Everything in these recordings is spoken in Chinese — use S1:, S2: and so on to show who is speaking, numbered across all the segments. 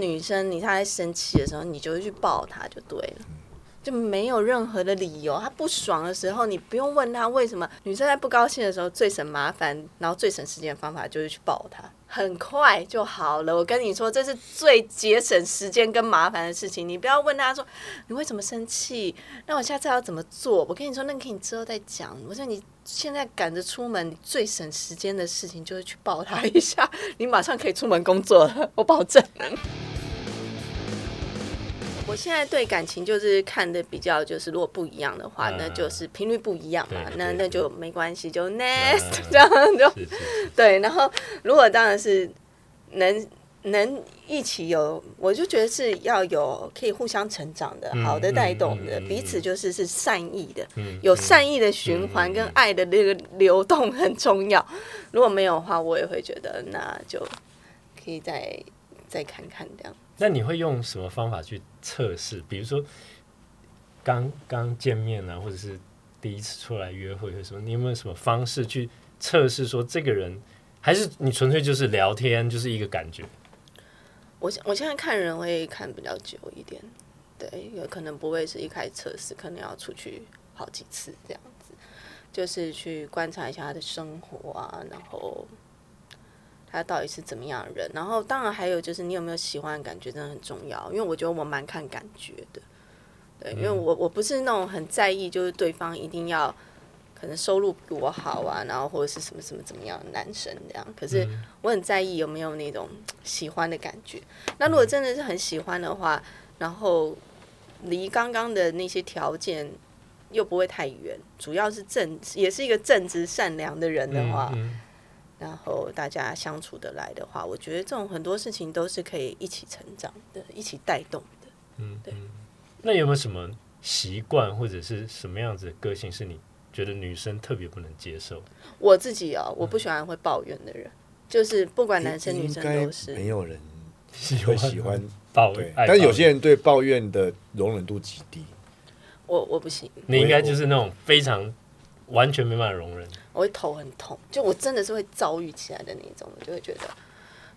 S1: 女生你她在生气的时候，你就会去抱她就对了。就没有任何的理由，她不爽的时候，你不用问她为什么。女生在不高兴的时候，最省麻烦，然后最省时间的方法就是去抱她，很快就好了。我跟你说，这是最节省时间跟麻烦的事情。你不要问他说你为什么生气，那我下次要怎么做？我跟你说，那可以之后再讲。我说你现在赶着出门，你最省时间的事情就是去抱他一下，你马上可以出门工作了，我保证。我现在对感情就是看的比较，就是如果不一样的话，那就是频率不一样嘛，那那就没关系，就 next 这样就对。然后如果当然是能能一起有，我就觉得是要有可以互相成长的，好的带动的，彼此就是是善意的，有善意的循环跟爱的那个流动很重要。如果没有的话，我也会觉得那就可以再再看看这样。
S2: 那你会用什么方法去测试？比如说刚刚见面啊，或者是第一次出来约会，或什么？你有没有什么方式去测试说这个人，还是你纯粹就是聊天，就是一个感觉？
S1: 我我现在看人会看比较久一点，对，有可能不会是一开始测试，可能要出去好几次这样子，就是去观察一下他的生活啊，然后。他到底是怎么样的人？然后当然还有就是你有没有喜欢的感觉，真的很重要。因为我觉得我蛮看感觉的，对，因为我我不是那种很在意，就是对方一定要可能收入比我好啊，然后或者是什么什么怎么样的男生这样。可是我很在意有没有那种喜欢的感觉。那如果真的是很喜欢的话，然后离刚刚的那些条件又不会太远，主要是正也是一个正直善良的人的话。然后大家相处的来的话，我觉得这种很多事情都是可以一起成长的，一起带动的。嗯，对。
S2: 那有没有什么习惯或者是什么样子的个性是你觉得女生特别不能接受？
S1: 我自己啊，我不喜欢会抱怨的人，就是不管男生女生都是
S3: 没有人会喜欢
S2: 抱怨，
S3: 但有些人对抱怨的容忍度极低。
S1: 我我不行，
S2: 你应该就是那种非常完全没办法容忍。
S1: 我会头很痛，就我真的是会遭遇起来的那种，我就会觉得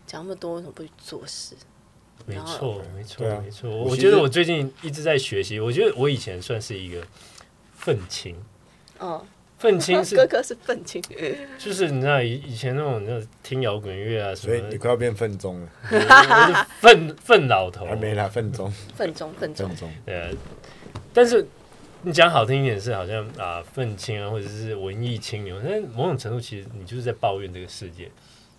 S1: 讲那么多为什么不去做事？
S2: 没错，没错，没错。我觉得我最近一直在学习，我觉得我以前算是一个愤青。哦，愤青是
S1: 哥哥是愤青，
S2: 就是你知道以以前那种那听摇滚乐啊什么，
S3: 所以你快要变愤中了，
S2: 愤愤老头
S3: 还没啦，愤中，
S1: 愤中，愤中，
S2: 对，但是。你讲好听一点是好像啊愤青啊，或者是文艺青年，但某种程度其实你就是在抱怨这个世界。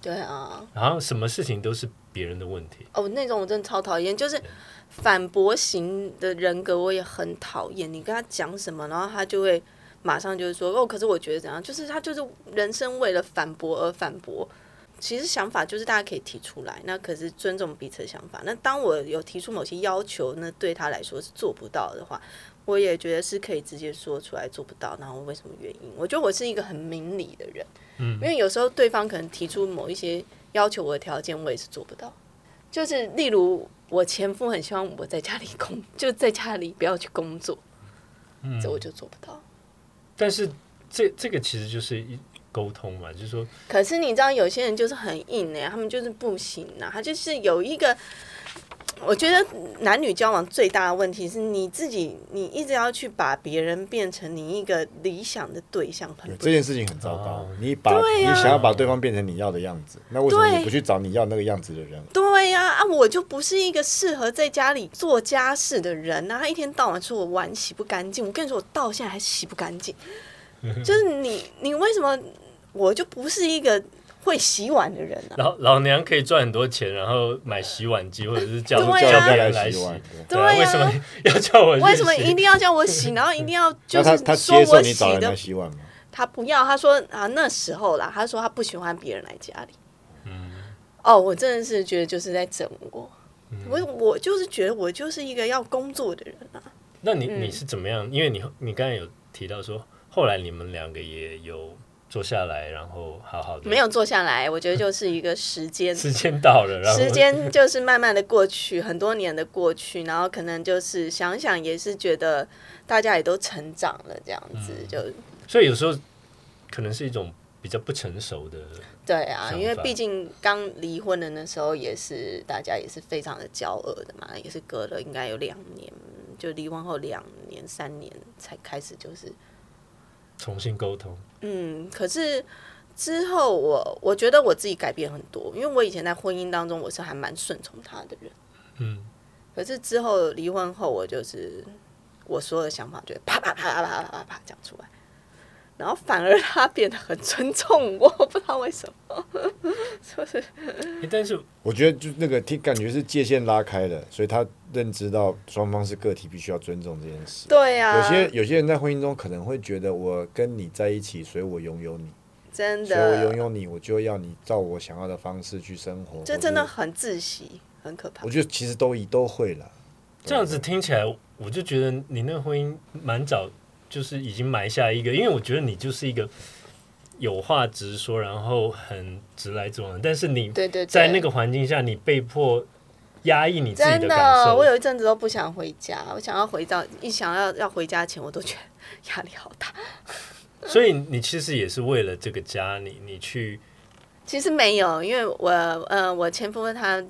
S1: 对啊。
S2: 然后什么事情都是别人的问题。
S1: 哦，那种我真的超讨厌，就是反驳型的人格，我也很讨厌。你跟他讲什么，然后他就会马上就是说哦，可是我觉得怎样，就是他就是人生为了反驳而反驳。其实想法就是大家可以提出来，那可是尊重彼此的想法。那当我有提出某些要求，那对他来说是做不到的话。我也觉得是可以直接说出来做不到，然后为什么原因？我觉得我是一个很明理的人，嗯，因为有时候对方可能提出某一些要求我的条件，我也是做不到。就是例如我前夫很希望我在家里工，就在家里不要去工作，嗯，这我就做不到。
S2: 但是这这个其实就是一沟通嘛，就是说，
S1: 可是你知道有些人就是很硬哎，他们就是不行啊，他就是有一个。我觉得男女交往最大的问题是你自己，你一直要去把别人变成你一个理想的对象，
S3: 这件事情很糟糕。你把你想要把对方变成你要的样子，那为什么你不去找你要那个样子的人？
S1: 对呀，啊，我就不是一个适合在家里做家事的人啊！他一天到晚说我碗洗不干净，我跟你说，我到现在还洗不干净。就是你，你为什么我就不是一个？会洗碗的人啊，
S2: 老老娘可以赚很多钱，然后买洗碗机，或者是叫 叫别人来洗。对啊，为什么要叫我？
S1: 为什么一定要叫我洗？然后一定要就是说我洗的
S3: 洗碗吗？
S1: 他不要，他说啊那时候啦，他说他不喜欢别人来家里。嗯，哦，我真的是觉得就是在整我，我我就是觉得我就是一个要工作的人啊。
S2: 那你你是怎么样？因为你你刚才有提到说，后来你们两个也有。坐下来，然后好好的。
S1: 没有坐下来，我觉得就是一个时间。
S2: 时间到了，然后
S1: 时间就是慢慢的过去，很多年的过去，然后可能就是想想也是觉得大家也都成长了，这样子就。
S2: 所以有时候可能是一种比比较不成熟的。
S1: 对啊，因为毕竟刚离婚的那时候也是大家也是非常的骄傲的嘛，也是隔了应该有两年，就离婚后两年三年才开始就是
S2: 重新沟通。
S1: 嗯，可是之后我，我觉得我自己改变很多，因为我以前在婚姻当中，我是还蛮顺从他的人。
S2: 嗯，
S1: 可是之后离婚后，我就是我所有的想法，就啪啪啪啪啪啪啪啪讲出来。然后反而他变得很尊重我，不知道为什么，是不是？
S2: 诶但是
S3: 我觉得就那个听感觉是界限拉开了，所以他认知到双方是个体，必须要尊重这件事。
S1: 对啊，
S3: 有些有些人在婚姻中可能会觉得我跟你在一起，所以我拥有你，
S1: 真的
S3: 所以我拥，有你，我就要你照我想要的方式去生活。
S1: 这，真的很窒息，很可怕
S3: 我。觉得其实都一都会了。
S2: 这样子听起来，我就觉得你那个婚姻蛮早，就是已经埋下一个，因为我觉得你就是一个有话直说，然后很直来直往的，但是你在那个环境下，你被迫压抑你自己
S1: 的
S2: 感
S1: 的，
S2: 受
S1: 我。有一阵子都不想回家，我想要回到一想要要回家前，我都觉得压力好大。
S2: 所以你其实也是为了这个家，你你去
S1: 其实没有，因为我呃，我前夫他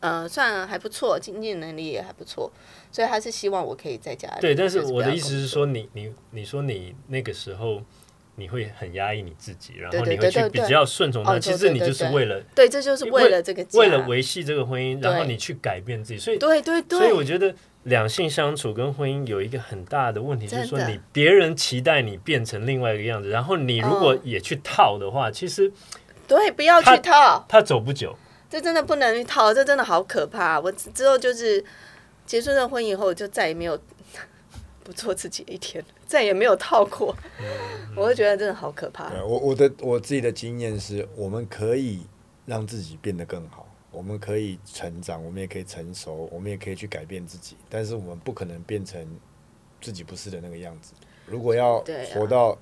S1: 呃算还不错，经济能力也还不错，所以他是希望我可以在家里。
S2: 对，但是我的意思是，说你，你你说你那个时候你会很压抑你自己，然后你会去比较顺从他。
S1: 哦
S2: 其实你就是为了
S1: 对，这就是为了这个家，
S2: 为了维系这个婚姻，然后你去改变自己，所以
S1: 对对对，
S2: 所以我觉得两性相处跟婚姻有一个很大的问题，就是说你别人期待你变成另外一个样子，然后你如果
S1: 嗯
S2: 也去套的话，其实
S1: 对不要去套，
S2: 他走不久。
S1: 这真的不能去套，这真的好可怕。我之之后就是结束这婚以后，我就再也没有 不做自己的一天，再也没有套过。
S2: 嗯
S1: 我就觉得真的好可怕。
S3: 对我我的我自己的经验是，我们可以让自己变得更好，我们可以成长，我们也可以成熟，我们也可以去改变自己，但是我们不可能变成自己不是的那个样子。如果要活到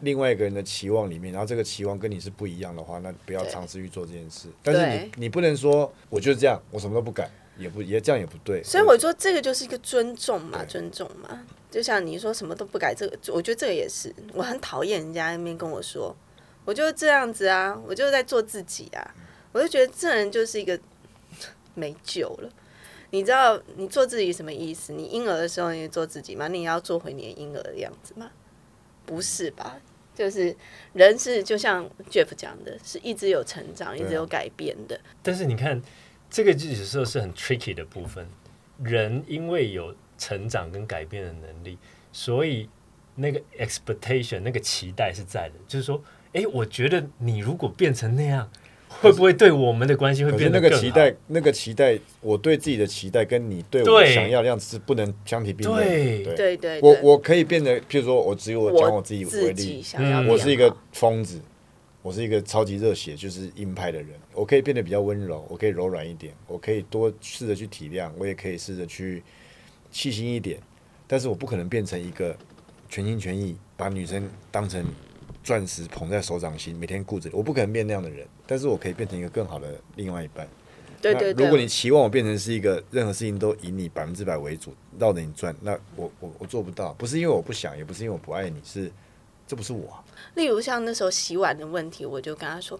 S3: 另外一个人的期望里面，然后这个期望跟你是不一样的话，那不要尝试去做这件事。但是你你不能说我就是这样，我什么都不改，也不也这样也不对。
S1: 所以我说这个就是一个尊重嘛，尊重嘛。就像你说什么都不改，这个我觉得这个也是，我很讨厌人家那边跟我说，我就是这样子啊，我就是在做自己啊，我就觉得这人就是一个没救了。你知道你做自己什么意思？你婴儿的时候你做自己吗？你也要做回你的婴儿的样子吗？不是吧？就是人是就像 Jeff 讲的，是一直有成长，一直有改变的。
S2: 但是你看，这个有时候是很 tricky 的部分。人因为有成长跟改变的能力，所以那个 expectation 那个期待是在的，就是说，哎，我觉得你如果变成那样，会不会对我们的关系会变得更好？
S3: 那个期待，那个期待，我对自己的期待跟你对我想要的样子是不能相提并论。
S2: 对
S3: 对
S1: 对
S3: 我我可以变得，譬如说我只有我讲
S1: 我
S3: 我自己为例，
S1: 想要
S2: 嗯
S3: 我是一个疯子，我是一个超级热血，就是硬派的人。我可以变得比较温柔，我可以柔软一点，我可以多试着去体谅，我也可以试着去细心一点。但是我不可能变成一个全心全意把女生当成钻石捧在手掌心，每天顾着。我不可能变那样的人，但是我可以变成一个更好的另外一半。
S1: 对对对，
S3: 如果你期望我变成是一个任何事情都以你百分之百为主，绕着你转，那我我我做不到。不是因为我不想，也不是因为我不爱你，是这不是我、啊。
S1: 例如像那时候洗碗的问题，我就跟他说，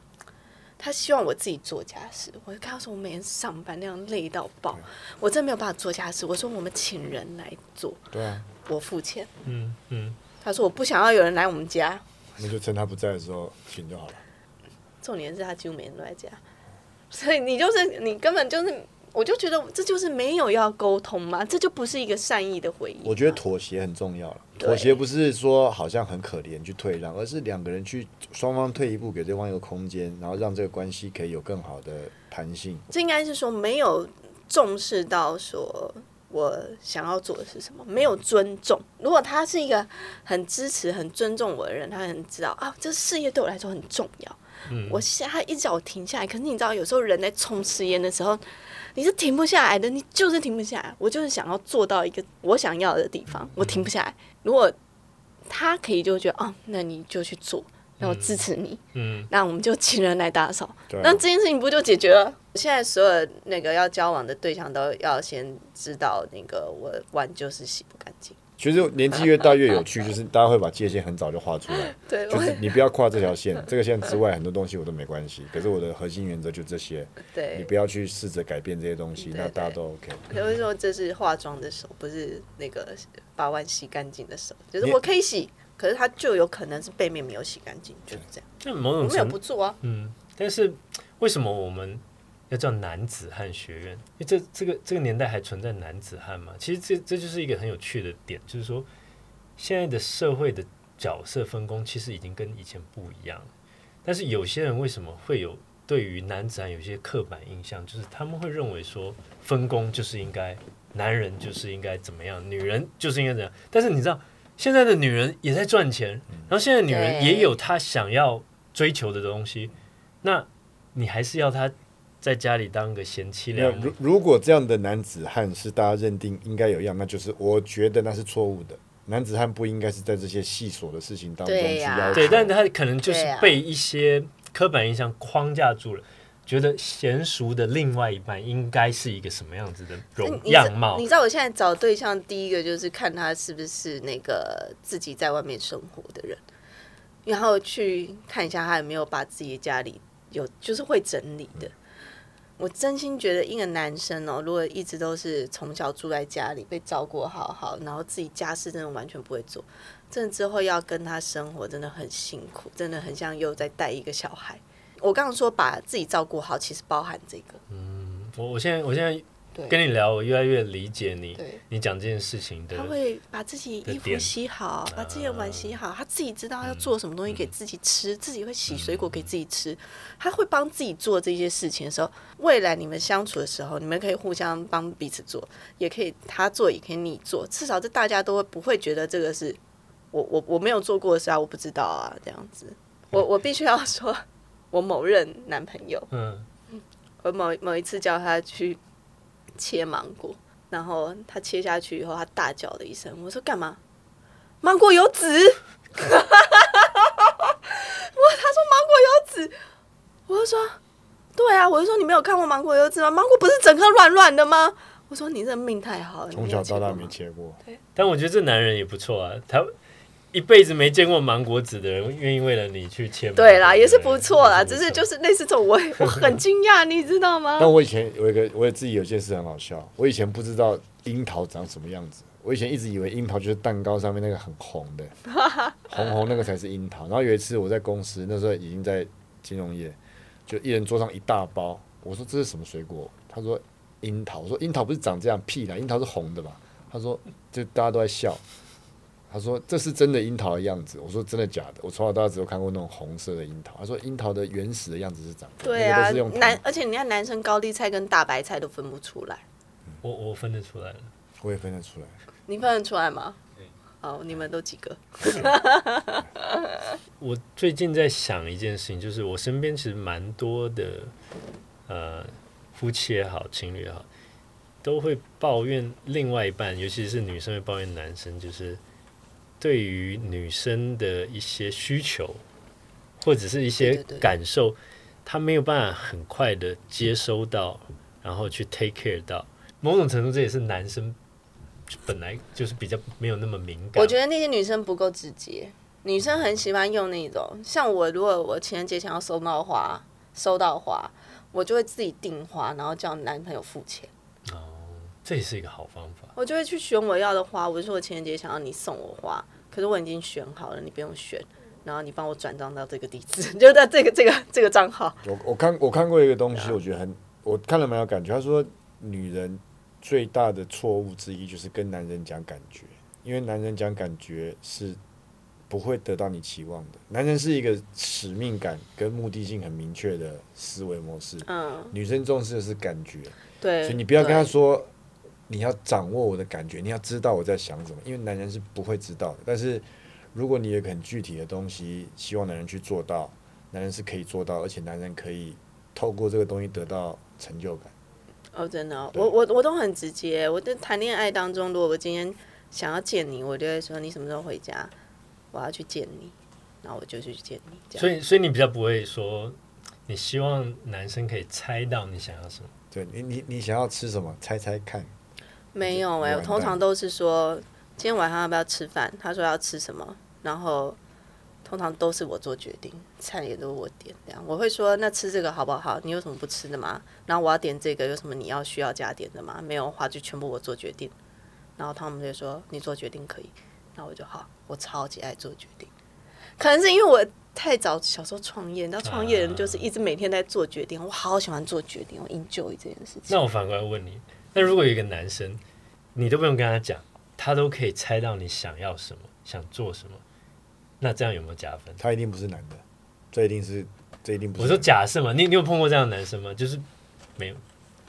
S1: 他希望我自己做家事，我就跟他说我每天上班那样累到爆，我真没有办法做家事。我说我们请人来做，
S3: 对啊，
S1: 我付钱。
S2: 嗯嗯，
S1: 他说我不想要有人来我们家，
S3: 那就趁他不在的时候请就好了。
S1: 重点是他几乎每天都在家，所以你就是你根本就是，我就觉得这就是没有要沟通嘛，这就不是一个善意的回应。
S3: 我觉得妥协很重要了。妥协不是说好像很可怜去退让，而是两个人去双方退一步，给对方一个空间，然后让这个关系可以有更好的弹性。
S1: 这应该是说没有重视到说我想要做的是什么，没有尊重。如果他是一个很支持、很尊重我的人，他很知道啊，这事业对我来说很重要。嗯我现在他一直叫我停下来，可是你知道，有时候人在冲事业的时候，你是停不下来的，你就是停不下来。我就是想要做到一个我想要的地方，我停不下来。如果他可以就觉得哦，那你就去做，那我支持你，
S2: 嗯，
S1: 那我们就请人来打扫。
S3: 啊
S1: 那这件事情不就解决了？现在所有那个要交往的对象都要先知道，那个我碗就是洗不干净。
S3: 其实年纪越大越有趣，就是大家会把界限很早就画出来，
S1: 对，
S3: 就是你不要跨这条线，这个线之外很多东西我都没关系。可是我的核心原则就这些，
S1: 对你，
S3: 不要去试着改变这些东西，那大家都 OK。
S1: 我会说这是化妆的手，不是那个把碗洗干净的手，就是我可以洗，可是它就有可能是背面没有洗干净，就是这样。
S2: 那某
S1: 我没有
S2: 种程
S1: 不做啊，
S2: 嗯，但是为什么我们要叫男子汉学院？因为这这个这个年代还存在男子汉嘛？其实这这就是一个很有趣的点，就是说现在的社会的角色分工其实已经跟以前不一样了。但是有些人为什么会有对于男子汉有些刻板印象？就是他们会认为说分工就是应该男人就是应该怎么样，女人就是应该怎样。但是你知道现在的女人也在赚钱，然后现在的女人也有她想要追求的东西，那你还是要她在家里当个贤妻，良母
S3: 如。如果这样的男子汉是大家认定应该有样，那就是我觉得那是错误的。男子汉不应该是在这些细琐的事情当中
S1: 对呀
S3: 去要求。
S2: 对，但他可能就是被一些刻板印象框架住了，觉得娴熟的另外一半应该是一个什么样子的容样貌
S1: 你。知道我现在找对象，第一个就是看他是不是那个自己在外面生活的人，然后去看一下他有没有把自己家里有就是会整理的。我真心觉得一个男生哦，如果一直都是从小住在家里被照顾好好，然后自己家事真的完全不会做，真的之后要跟他生活真的很辛苦，真的很像又在带一个小孩。我刚刚说把自己照顾好，其实包含这个，嗯
S2: 我我现在我现在
S1: 对。
S2: 跟你聊，我越来越理解你
S1: 对。
S2: 你讲这件事情的
S1: 他会把自己衣服洗好，把自己的碗洗好，他自己知道要做什么东西给自己吃，自己会洗水果给自己吃，他会帮自己做这些事情的时候，未来你们相处的时候，你们可以互相帮彼此做，也可以他做，也可以你做，至少这大家都会不会觉得这个是我我我没有做过的事啊，我不知道啊，这样子，我我必须要说，我某任男朋友，
S2: 嗯，
S1: 我某某一次叫他去切芒果，然后他切下去以后，他大叫了一声。我说干嘛？芒果有籽。我他说芒果有籽，我就说对啊，我就说你没有看过芒果有籽吗？芒果不是整颗软软的吗？我说你这命太好了，
S3: 从小到大没
S1: 切过吗
S3: 切过，
S2: 但我觉得这男人也不错啊，他一辈子没见过芒果籽的人，愿意为了你去切芒果。
S1: 对啦，也是不错啦，只是就是类似这种，我我很惊讶，你知道吗？
S3: 但我以前有一个，我也自己有件事很好笑。我以前不知道樱桃长什么样子，我以前一直以为樱桃就是蛋糕上面那个很红的，红红那个才是樱桃。然后有一次我在公司，那时候已经在金融业，就一人桌上一大包。我说这是什么水果？他说樱桃。我说樱桃不是长这样，屁啦，樱桃是红的吧？他说就大家都在笑。他说这是真的樱桃的样子。我说真的假的？我从小到大只有看过那种红色的樱桃。他说樱桃的原始的样子是长这样，
S1: 对啊男，而且你看男生高丽菜跟大白菜都分不出来，
S2: 我我分得出来了。
S3: 我也分得出来。
S1: 你分得出来吗？好，你们都几个？
S2: 我最近在想一件事情，就是我身边其实蛮多的呃夫妻也好，情侣也好，都会抱怨另外一半，尤其是女生会抱怨男生，就是对于女生的一些需求或者是一些
S1: 对对对
S2: 感受，他没有办法很快的接收到，然后去 take care 到。某种程度，这也是男生本来就是比较没有那么敏感。
S1: 我觉得那些女生不够直接，女生很喜欢用那种，像我，如果我情人节想要收到花，收到花，我就会自己订花，然后叫男朋友付钱。
S2: 这也是一个好方法。
S1: 我就会去选我要的花，我就说我情人节想要你送我花，可是我已经选好了，你不用选，然后你帮我转账到这个地址，就在这个这个这个账号。
S3: 我我看我看过一个东西，我觉得很，我看了蛮有感觉。他说，女人最大的错误之一就是跟男人讲感觉，因为男人讲感觉是不会得到你期望的。男人是一个使命感跟目的性很明确的思维模式，
S1: 嗯，
S3: 女生重视的是感觉，
S1: 对。
S3: 所以你不要跟他说你要掌握我的感觉，你要知道我在想什么，因为男人是不会知道的。但是如果你有个很具体的东西，希望男人去做到，男人是可以做到，而且男人可以透过这个东西得到成就感。
S1: 哦，真的哦、我我我都很直接。我在谈恋爱当中，如果我今天想要见你，我就会说你什么时候回家，我要去见你，然后我就去见你。这样
S2: 所以，所以你比较不会说，你希望男生可以猜到你想要什么。
S3: 对你，你你想要吃什么？猜猜看。
S1: 没有哎、我通常都是说今天晚上要不要吃饭？他说要吃什么，然后通常都是我做决定，菜也都是我点。这样我会说，那吃这个好不好？你有什么不吃的吗？然后我要点这个，有什么你要需要加点的吗？没有的话就全部我做决定。然后他们就说你做决定可以，那我就好，我超级爱做决定。可能是因为我太早小时候创业，你知道创业人就是一直每天在做决定，我好喜欢做决定，我 enjoy 这件事情。
S2: 那我反过来问你，那如果有一个男生，你都不用跟他讲，他都可以猜到你想要什么，想做什么，那这样有没有加分？
S3: 他一定不是男的，这一定是，这一定不是。
S2: 我说假设嘛，你你有碰过这样的男生吗？就是没有，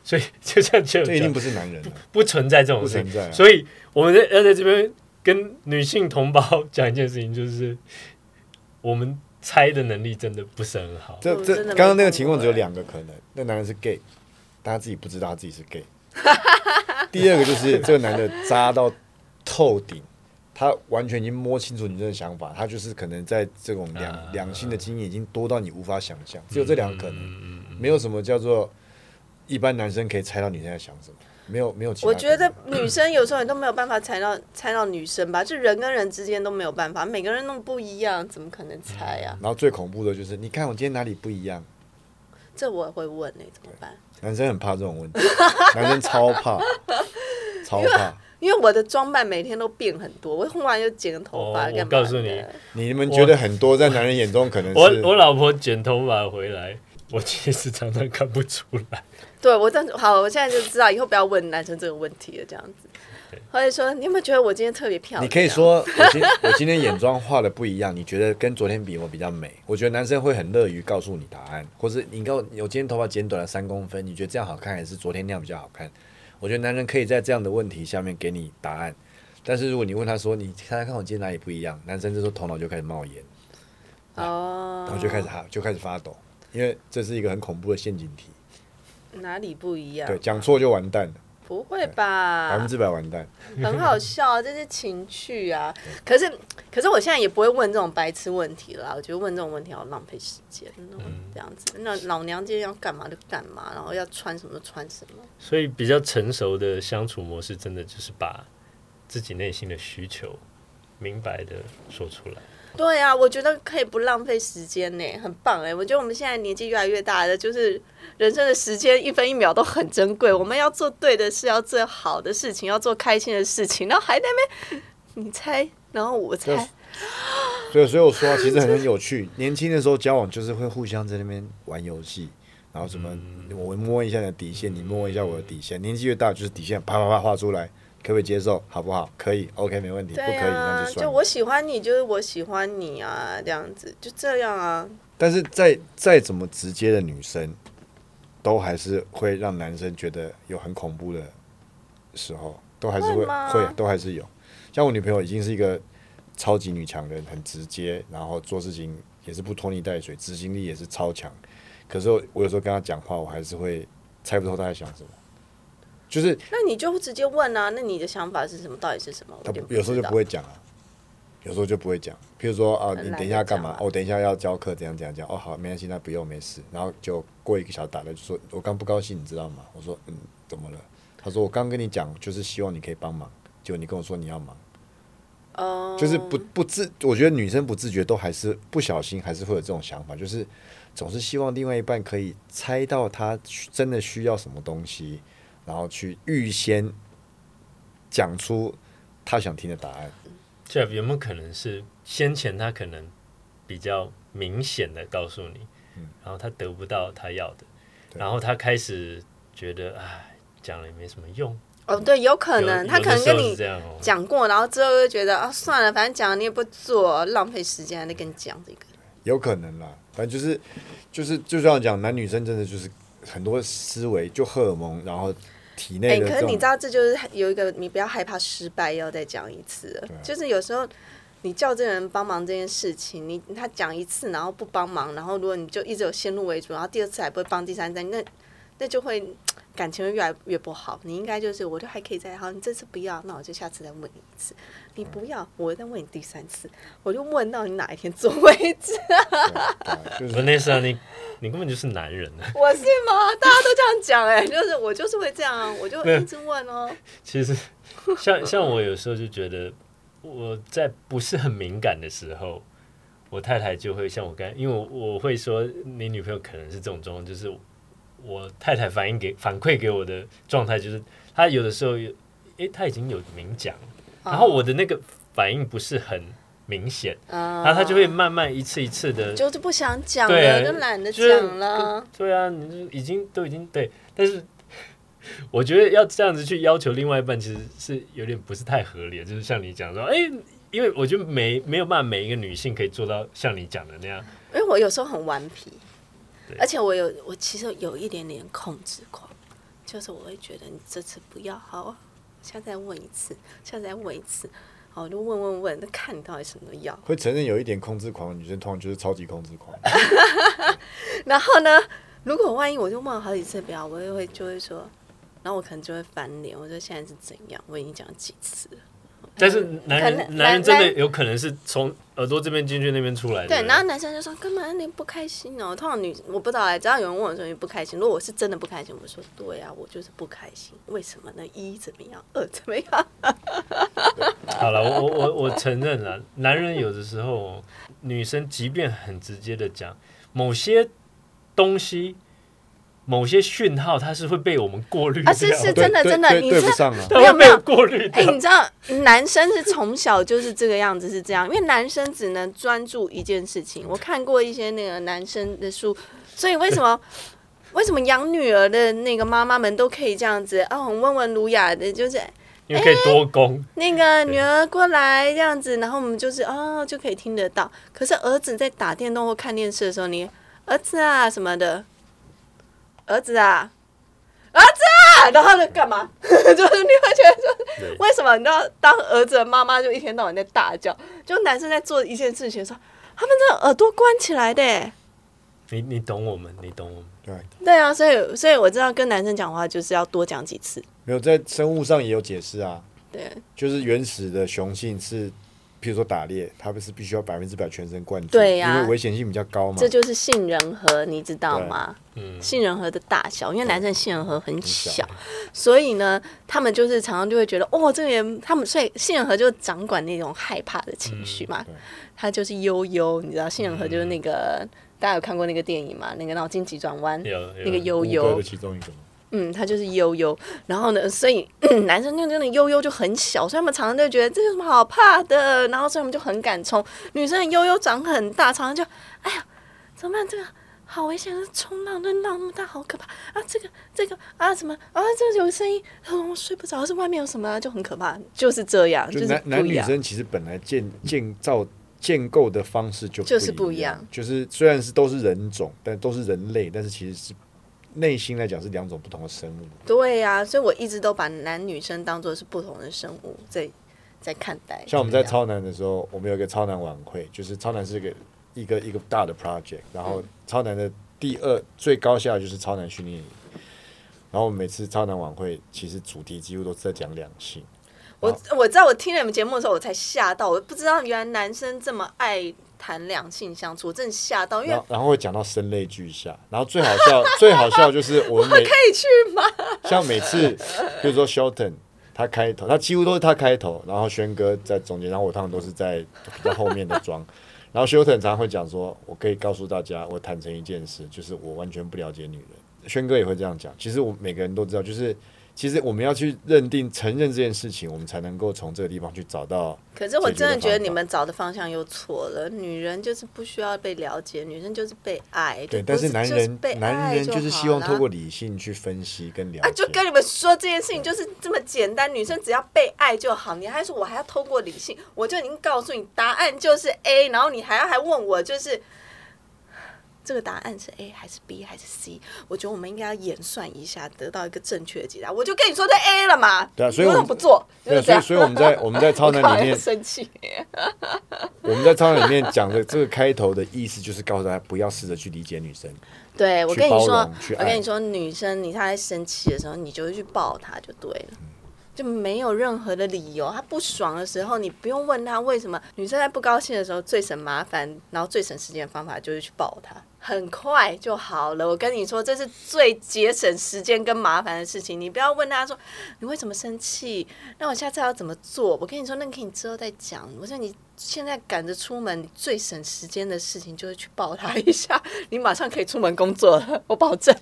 S2: 所以 就这样就
S3: 这一定不是男人啊，
S2: 不存在这种事情。所以我们在要在这边跟女性同胞讲一件事情，就是我们猜的能力真的不是很好。
S3: 这这刚刚那个情况只有两个可能，那男人是 gay，但他自己不知道他自己是 gay。第二个就是这个男的渣到透顶，他完全已经摸清楚你这个想法，他就是可能在这种两
S2: 啊
S3: 两性的经验已经多到你无法想象，只有这两个可能，
S2: 嗯
S3: 没有什么叫做一般男生可以猜到女生在想什么，没有没有。
S1: 我觉得女生有时候也都没有办法猜到猜到女生吧，就人跟人之间都没有办法，每个人那么不一样，怎么可能猜啊？
S3: 然后最恐怖的就是，你看我今天哪里不一样？
S1: 这我也会问呢、怎么办？
S3: 男生很怕这种问题，男生超怕，超怕。
S1: 因为我的装扮每天都变很多，我忽然又剪个头发，
S2: 哦
S1: 干嘛
S2: 我告诉你
S3: 你们觉得很多，在男人眼中可能是
S2: 我我老婆剪头发回来，我其实常常看不出来。
S1: 对我但好，我现在就知道以后不要问男生这个问题了，这样子。或者说，你有没有觉得我今天特别漂亮？
S3: 你可以说我今我今天眼妆画的不一样，你觉得跟昨天比我比较美？我觉得男生会很乐于告诉你答案，或是你告我今天头发剪短了三公分，你觉得这样好看还是昨天那样比较好看？我觉得男人可以在这样的问题下面给你答案，但是如果你问他说你猜猜看我今天哪里不一样，男生这时候头脑就开始冒烟，
S1: 哦，
S3: 然后就开始哈就开始发抖，因为这是一个很恐怖的陷阱题，
S1: 哪里不一样？
S3: 对，讲错就完蛋了，
S1: 不会吧百
S3: 分？之百完蛋。
S1: 很好笑啊，这是情趣啊。可是，可是我现在也不会问这种白痴问题了啦。我觉得问这种问题好浪费时间，这样子。那老娘今天要干嘛就干嘛，然后要穿什么就穿什么。
S2: 所以比较成熟的相处模式，真的就是把自己内心的需求明白的说出来。
S1: 对啊，我觉得可以不浪费时间呢，很棒哎！我觉得我们现在年纪越来越大的，就是人生的时间一分一秒都很珍贵。我们要做对的事，要做好的事情，要做开心的事情，然后还在那边你猜，然后我猜，
S3: 对，所以我说、啊，其实很很有趣。年轻的时候交往就是会互相在那边玩游戏，然后什么，我摸一下你的底线，你摸一下我的底线。年纪越大，就是底线啪啪啪画出来，可不可以接受？好不好？可以，OK，没问题。不可
S1: 对
S3: 以，那
S1: 啊，
S3: 就算了。
S1: 就我喜欢你，就是我喜欢你啊，这样子就这样啊。
S3: 但是再再怎么直接的女生，都还是会让男生觉得有很恐怖的时候，都还是会
S1: 会
S3: 都还是有。像我女朋友已经是一个超级女强人，很直接，然后做事情也是不拖泥带水，执行力也是超强。可是我我有时候跟她讲话，我还是会猜不透她在想什么。就是
S1: 那你就直接问啊，那你的想法是什么？到底是什么？我
S3: 她
S1: 有
S3: 时候就不会讲啊，有时候就不会讲。譬如说啊，你等一下干嘛？哦，等一下要教课，怎样怎样讲？哦，好，没关系，那不用，没事。然后就过一个小时打来就说，我刚不高兴，你知道吗？我说嗯，怎么了？他说我刚跟你讲，就是希望你可以帮忙，结果你跟我说你要忙，
S1: 哦，
S3: 就是不不自，我觉得女生不自觉都还是不小心，还是会有这种想法，就是总是希望另外一半可以猜到他真的需要什么东西，然后去预先讲出他想听的答案。
S2: Jeff 有没有可能是先前他可能比较明显的告诉你，然后他得不到他要的，然后他开始觉得哎讲了也没什么用，
S1: 哦，对，有可能他可能跟你讲过，然后之后就觉得啊，算了，反正讲了你也不做，浪费时间，还在跟你讲这个。
S3: 有可能啦，反正就是就是就这样讲，男女生真的就是很多思维就荷尔蒙，然后体
S1: 哎、
S3: 内
S1: 可是你知道，这就是有一个你不要害怕失败，要再讲一次。就是有时候你叫这个人帮忙这件事情，你他讲一次，然后不帮忙，然后如果你就一直有先入为主，然后第二次还不会帮，第三次那那就会感情会越来越不好。你应该就是，我就还可以再好，你这次不要，那我就下次再问你一次。你不要，我再问你第三次，我就问到你哪一天做为止。
S3: 对啊就是
S2: 不那是啊，你你根本就是男人啊。
S1: 我是吗？大家都这样讲哎、就是我就是会这样啊，我就一直问哦。
S2: 其实像像我有时候就觉得，我在不是很敏感的时候，我太太就会像我刚才，因为我我会说你女朋友可能是这种状况，就是我太太反映给反馈给我的状态，就是她有的时候有，诶，她已经有明讲，然后我的那个反应不是很明显，
S1: 嗯，
S2: 然后她就会慢慢一次一次的，
S1: 就是不想讲了，就懒得
S2: 就是
S1: 讲了。
S2: 对啊，你就已经都已经对，但是我觉得要这样子去要求另外一半，其实是有点不是太合理的。就是像你讲说，哎、因为我觉得没没有办法每一个女性可以做到像你讲的那样，
S1: 因为我有时候很顽皮
S2: 对，
S1: 而且我有我其实有一点点控制狂，就是我会觉得你这次不要好啊，下次再问一次，下次再问一次，好，我就问问问，那看你到底什么要。
S3: 会承认有一点控制狂的女生，通常就是超级控制狂。
S1: 然后呢，如果万一我就问了好几次不要，我就会就会说，然后我可能就会翻脸，我说现在是怎样？我已经讲几次了。
S2: 但是男人男人真的有可能是从耳朵这边进去那边出来的。
S1: 对，然后男生就说：“干嘛你不开心哦？”通常女我不知道哎、只要有人问我说你不开心，如果我是真的不开心，我说：“对啊，我就是不开心。为什么呢？一怎么样，二怎么样？
S2: 好了，我我我我承认了，男人有的时候，女生即便很直接的讲某些东西。某些讯号，它是会被我们过滤
S1: 啊是是真的真的你是没有没有
S2: 过滤
S1: 哎、
S2: 掉。
S1: 你知道男生是从小就是这个样子，是这样，因为男生只能专注一件事情。我看过一些那个男生的书，所以为什么 为什么养女儿的那个妈妈们都可以这样子啊？很温文儒雅的，就是
S2: 因为可以多攻，
S1: 那个女儿过来这样子，然后我们就是哦就可以听得到。可是儿子在打电动或看电视的时候，你儿子啊什么的，儿子啊，儿子啊，然后就干嘛？就是你会觉得说，为什么你知道当儿子的妈妈就一天到晚在大叫，就男生在做一件事情的时候，他们这耳朵关起来的。
S2: 你你懂我们，你懂我们。
S3: 对，
S1: 对啊，所以所以我知道跟男生讲话就是要多讲几次。
S3: 没有在生物上也有解释啊，
S1: 对，
S3: 就是原始的雄性是，譬如说打猎，他不是必须要百分之百全神贯注，
S1: 对呀。
S3: 因为危险性比较高嘛。
S1: 这就是杏仁核，你知道吗？
S2: 嗯，
S1: 杏仁核的大小，因为男生杏仁核很小
S3: 小，
S1: 所以呢，他们就是常常就会觉得，哦，这个人，他们所以杏仁核就掌管那种害怕的情绪嘛，
S3: 对。
S1: 他就是悠悠，你知道，杏仁核就是那个、大家有看过那个电影吗？那个脑筋急转弯，那个悠悠。
S3: 的，其中一个嘛。
S1: 嗯，他就是悠悠，然后呢，所以、男生就真的悠悠就很小，所以他们常常就觉得这有什么好怕的，然后所以他们就很敢冲。女生的悠悠长很大，常常就，哎呀，怎么办？这个好危险，冲浪那浪那么大，好可怕啊！这个这个啊什么啊？这个有声音，啊我睡不着，是外面有什么啊、就很可怕，就是这样，
S3: 就是男。男女生其实本来建建造建构的方式就
S1: 就是
S3: 不
S1: 不一样
S3: 就是虽然是都是人种，但都是人类，但是其实是内心来讲是两种不同的生物。
S1: 对呀、所以我一直都把男女生当做是不同的生物在在看待。
S3: 像我们在超男的时候，我们有一个超男晚会，就是超男是一个一个一个大的 project，然后超男的第二最高下就是超男训练营。然后我们每次超男晚会，其实主题几乎都是在讲两性。
S1: 我我知道，我听了你们节目的时候，我才吓到，我不知道原来男生这么爱谈两性相处，我真的吓到，因为
S3: 然后然后会讲到声泪俱下，然后最好笑 最好笑就是我们每
S1: 可以去吗？
S3: 像每次，比如说 Shelton，他开头，他几乎都是他开头，然后轩哥在中间，然后我通常都是在比较后面的装。然后 Shelton 常常会讲说：“我可以告诉大家，我坦诚一件事，就是我完全不了解女人。”轩哥也会这样讲。其实我每个人都知道，就是其实我们要去认定、承认这件事情，我们才能够从这个地方去找到。
S1: 可是我真的觉得你们找的方向又错了。女人就是不需要被了解，女生就是被爱。
S3: 对，但是男
S1: 就是
S3: 人
S1: 被
S3: 男人就是希望透过理性去分析跟了解。
S1: 啊，就跟你们说这件事情就是这么简单，女生只要被爱就好。你还说我还要透过理性，我就已经告诉你答案就是 A，然后你还要还问我就是这个答案是 A 还是 B 还是 C？我觉得我们应该要演算一下，得到一个正确的解答。我就跟你说这 A 了嘛，
S3: 对啊所以我们
S1: 么不做？
S3: 对，
S1: 啊。
S3: 所以所以我们在我们在超能里面
S1: 生气，
S3: 我们在超能 里面讲的这个开头的意思，就是告诉大家不要试着去理解女生，
S1: 对我跟你说我跟你说，女生你她在生气的时候，你就会去抱她就对了。就没有任何的理由，她不爽的时候，你不用问她为什么。女生在不高兴的时候，最省麻烦，然后最省时间的方法就是去抱她，很快就好了。我跟你说，这是最节省时间跟麻烦的事情。你不要问他说你为什么生气，那我下次要怎么做？我跟你说，那可以之后再讲。我说你现在赶着出门，你最省时间的事情就是去抱他一下，你马上可以出门工作了，我保证。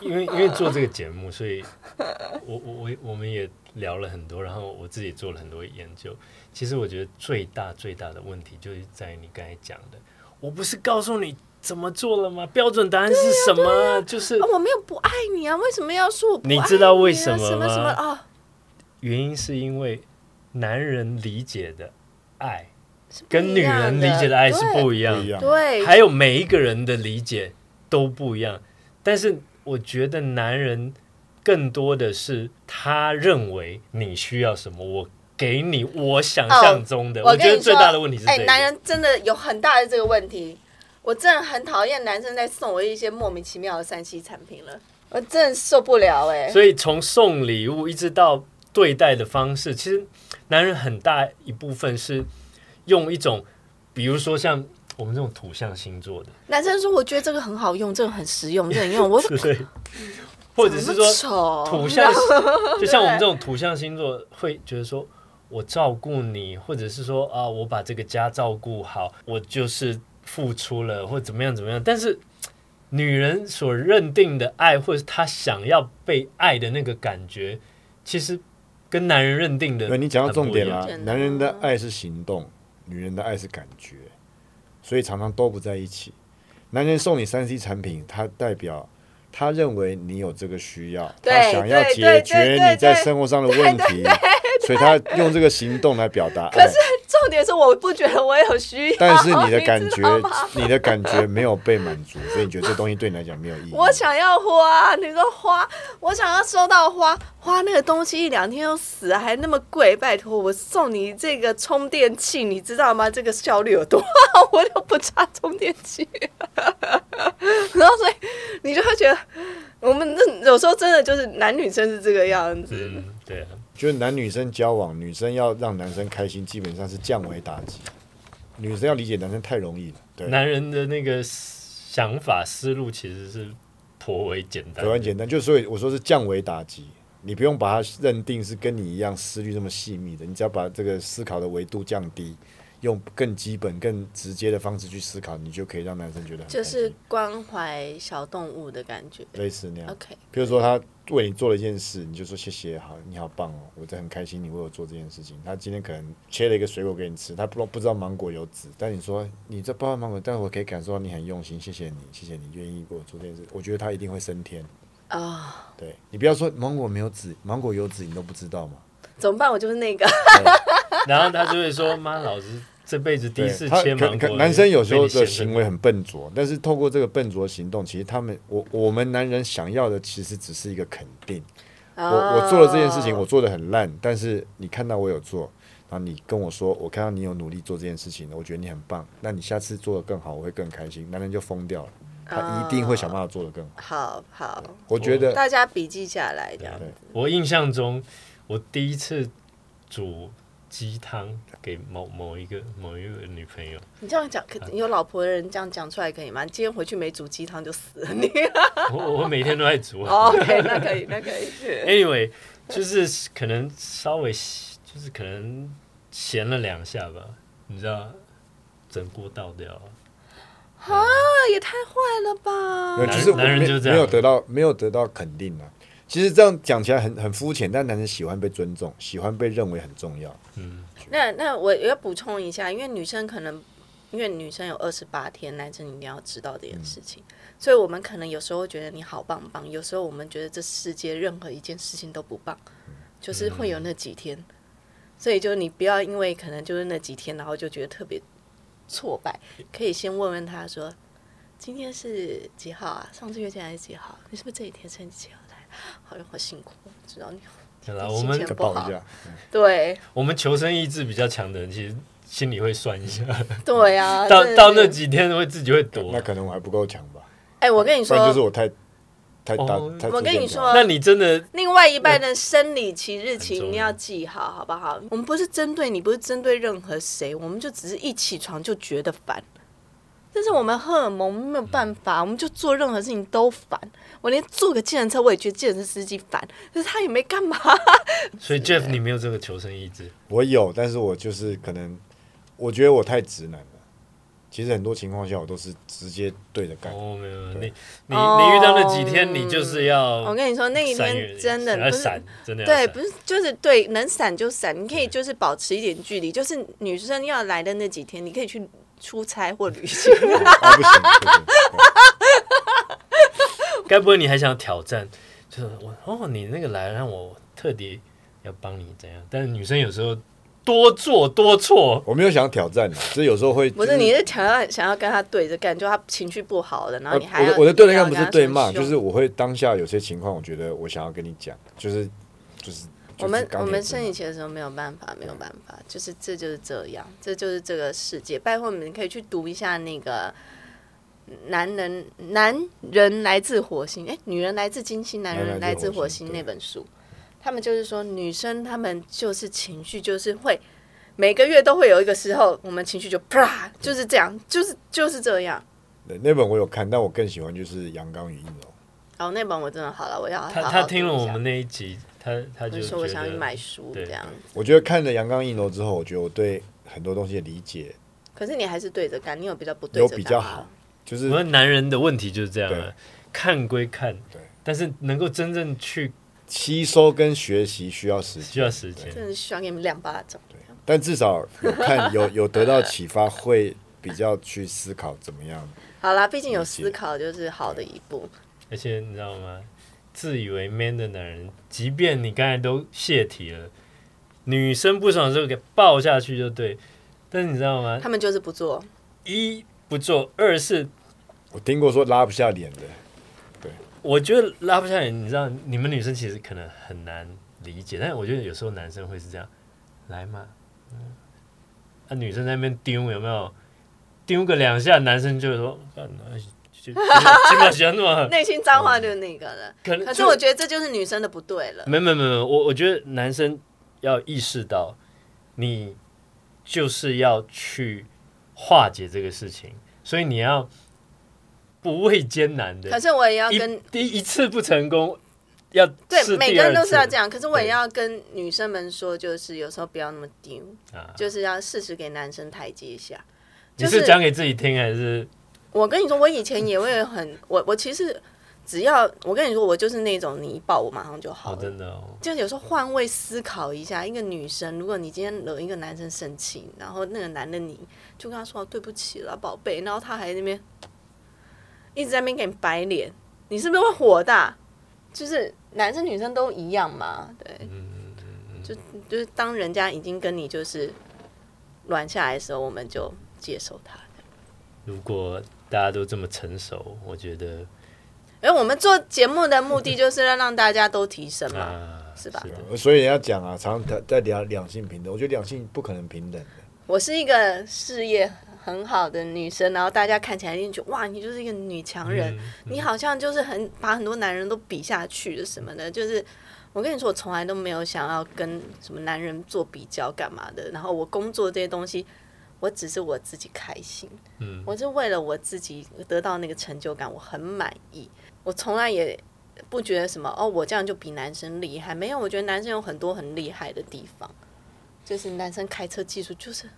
S2: 因为因为做这个节目，所以我我我我们也聊了很多，然后我自己做了很多研究。其实我觉得最大最大的问题就是在你刚才讲的，我不是告诉你怎么做了吗？标准答案是什么啊？就是
S1: 啊，我没有不爱你啊，为什么要说我不爱
S2: 你知道为
S1: 啊
S2: 什么
S1: 什么什么
S2: 吗
S1: 啊？
S2: 原因是因为男人理解的爱跟女人理解的爱是不一样的，
S3: 不一样。
S1: 对，
S2: 还有每一个人的理解都不一样，但是我觉得男人更多的是他认为你需要什么，我给你我想象中的。
S1: 哦我跟你说
S2: 我觉得最大的问题是
S1: 哎、
S2: 这个。
S1: 男人真的有很大的这个问题，我真的很讨厌男生在送我一些莫名其妙的三 C 产品了，我真的受不了哎、
S2: 所以从送礼物一直到对待的方式，其实男人很大一部分是用一种，比如说像我们这种土象星座的，
S1: 男生说我觉得这个很好用，这个很实用，这个很用，我 说
S2: 对，或者是说土象，就像我们这种土象星座，会觉得说我照顾你，或者是说啊，我把这个家照顾好，我就是付出了，或怎么样怎么样。但是女人所认定的爱，或者是她想要被爱的那个感觉，其实跟男人认定的
S3: 对，你讲到重点啦
S2: 很不一样。
S1: 样
S3: 男人的爱是行动，女人的爱是感觉，所以常常都不在一起。男人送你三 C 产品，他代表他认为你有这个需要，他想要解决你在生活上的问题，所以他用这个行动来表达 可是。
S1: 重点是我不觉得我有需要，
S3: 但是你的感觉
S1: 吗，
S3: 你的感觉没有被满足，所以你觉得这东西对你来讲没有意义。
S1: 我想要花，你说花，我想要收到花，花那个东西一两天就死了，还那么贵，拜托我送你这个充电器，你知道吗？这个效率有多好？我都不差充电器，然后所以你就会觉得，我们这有时候真的就是男女生是这个样子，
S2: 嗯，对啊，
S3: 就是男女生交往，女生要让男生开心，基本上是降维打击。女生要理解男生太容易了，对，
S2: 男人的那个想法思路其实是颇为简单
S3: 颇为简单。就所以我说是降维打击，你不用把它认定是跟你一样思虑这么细密的，你只要把这个思考的维度降低，用更基本、更直接的方式去思考，你就可以让男生觉得很
S1: 就
S3: 开心
S1: 是关怀小动物的感觉。
S3: 类似那样。
S1: OK，
S3: 比如说他为你做了一件事，你就说谢谢，好，你好棒哦，我真的很开心你为我做这件事情。他今天可能切了一个水果给你吃，他不不知道芒果有籽，但你说你这包芒果，但我可以感受到你很用心，谢谢你，谢谢你愿意为我做这件事，我觉得他一定会升天。
S1: 啊、
S3: 对你不要说芒果没有籽，芒果有籽你都不知道吗？
S1: 怎么办？我就是那个。
S2: 然后他就会说：“妈，老子这辈子第一次
S3: 他可可
S2: 切芒果。”
S3: 男生有时候的行为很笨拙，但是透过这个笨拙行动，其实他们我我们男人想要的其实只是一个肯定。我我做了这件事情，我做的很烂，但是你看到我有做，然后你跟我说，我看到你有努力做这件事情，我觉得你很棒，那你下次做的更好，我会更开心。男人就疯掉了，他一定会想办法做得更好。
S1: 好好，
S3: 我觉得
S1: 大家笔记下来这样。
S3: 对
S2: 我印象中，我第一次煮鸡汤给某某一个某一个女朋友，
S1: 你这样讲，可有老婆的人这样讲出来可以吗？你今天回去没煮鸡汤就死了你。
S2: 我我每天都在煮。
S1: 哦 OK，那可以，那可以。
S2: Anyway，就是可能稍微就是可能闲了两下吧，你知道，整锅倒掉了。
S1: 啊，也太坏了吧！
S2: 男
S3: 就是
S2: 男人就这样
S3: 没有得到没有得到肯定啊。其实这样讲起来很很肤浅，但男人喜欢被尊重，喜欢被认为很重要。
S2: 嗯，
S1: 那那我要补充一下，因为女生可能，因为女生有二十八天，男生一定要知道这件事情，所以我们可能有时候觉得你好棒棒，有时候我们觉得这世界任何一件事情都不棒，就是会有那几天，所以就你不要因为可能就是那几天，然后就觉得特别挫败，可以先问问他说。今天是几号啊？上次月经还是几号？你是不是这几天生几号来？好像好辛苦，知道你
S2: 好了，
S1: 心
S2: 我们
S1: 情不好
S3: 再抱一下，
S1: 对
S2: 我们求生意志比较强的人，其实心里会算一下，
S1: 对啊，
S2: 到到那几天会自己会躲
S3: 那。可能我还不够强吧。
S1: 哎、我跟你
S3: 说就是，我太太大
S1: 我跟你说
S2: 那你真的
S1: 另外一半的生理期、日期
S2: 你要
S1: 一定要记好，好不好？我们不是针对你，不是针对任何谁，我们就只是一起床就觉得烦。但是我们荷尔蒙没有办法，我们就做任何事情都烦。我连坐个计程车，我也觉得计程车司机烦，可是他也没干嘛。
S2: 所以 Jeff 你没有这个求生意志，
S3: 我有，但是我就是可能，我觉得我太直男了。其实很多情况下，我都是直接对着干。
S2: 哦，没有，没有你你
S1: 哦
S2: 你遇到那几天，你就是要
S1: 我跟你说，那一天真的不是
S2: 真的
S1: 对，不是就是对，能闪就闪，你可以就是保持一点距离。就是女生要来的那几天，你可以去出差或旅行。
S3: 啊，不行，不行。
S2: 该不会你还想挑战？就是我哦，你那个来让我特地要帮你怎样？但是女生有时候多做多错，
S3: 我没有想挑战你，只是有时候会。
S1: 不是，你是挑战想要跟他对着干，就他情绪不好的，然后
S3: 呃
S1: 你还要、
S3: 我的我的对着干不是对骂，就是我会当下有些情况，我觉得我想要跟你讲，就是就是。
S1: 我们我们生理期的时候没有办法，没有办法，就是这就是这样，这就是这个世界。拜托你们可以去读一下那个男人男人来自火星，哎，女人来自金星，男人来自火星那本书。他们就是说，女生他们就是情绪就是会每个月都会有一个时候，我们情绪就啪，就是这样，就是就是这样。
S3: 对那本我有看，但我更喜欢就是《阳刚与阴柔》。
S1: 哦，那本我真的好了，我要
S2: 他
S1: 好好
S2: 他听了我们那一集，他他就
S1: 说我想去买书这样。
S3: 我觉得看了《阳刚阴柔》之后，我觉得我对很多东西的理解
S1: 可是你还是对着干，你有比较不对
S3: 有
S1: 着干吗
S3: 比较好，就是
S2: 我们男人的问题就是这样
S3: 对
S2: 啊，看归看
S3: 对，
S2: 但是能够真正去
S3: 吸收跟学习需要时间，
S2: 需要时间。
S1: 真的是需要给你们两巴掌。
S3: 对但至少有看有有得到启发，会比较去思考怎么样。
S1: 好啦，毕竟有思考就是好的一步。
S2: 而且你知道吗？自以为 man 的男人，即便你刚才都泄题了，女生不爽的时候给抱下去就对。但是你知道吗？
S1: 他们就是不做，
S2: 一不做，二是
S3: 我听过说拉不下脸的，对
S2: 我觉得拉不下脸。你知道，你们女生其实可能很难理解，但是我觉得有时候男生会是这样，来嘛，嗯，啊，女生在那边丢有没有？丢个两下，男生就会说，就基本上那么
S1: 内心脏话就那个了。
S2: 可。
S1: 可是我觉得这就是女生的不对了。
S2: 没有没没，我我觉得男生要意识到，你就是要去化解这个事情，所以你要不畏艰难的。
S1: 可是我也要
S2: 一
S1: 跟
S2: 第一次不成功，要
S1: 对每个人都是要这样，可是我也要跟女生们说，就是有时候不要那么丢，
S2: 啊。
S1: 就是要适时给男生台阶下。
S2: 你
S1: 就是
S2: 是讲给自己听还是？
S1: 我跟你说，我以前也会很，我我其实只要我跟你说，我就是那种你一抱我马上就好。
S2: 真的哦，
S1: 就有时候换位思考一下，一个女生，如果你今天惹一个男生生气，然后那个男的你就跟他说对不起了，宝贝，然后他还在那边一直在那边给你摆脸，你是不是会火大？就是男生女生都一样嘛，对，就就是当人家已经跟你就是软下来的时候，我们就接受他。
S2: 如果大家都这么成熟，我觉得
S1: 因为我们做节目的目的就是要让大家都提升嘛，
S2: 啊，
S1: 是吧
S2: 的
S3: 所以人家讲啊，常常在聊两性平等，我觉得两性不可能平等的。
S1: 我是一个事业很好的女生，然后大家看起来一定觉得哇，你就是一个女强人，
S2: 嗯
S1: 你好像就是很把很多男人都比下去的什么的。就是我跟你说，我从来都没有想要跟什么男人做比较干嘛的。然后我工作这些东西，我只是我自己开心，
S2: 嗯
S1: 我是为了我自己得到那个成就感，我很满意。我从来也不觉得什么哦，我这样就比男生厉害。没有，我觉得男生有很多很厉害的地方，就是男生开车技术就是。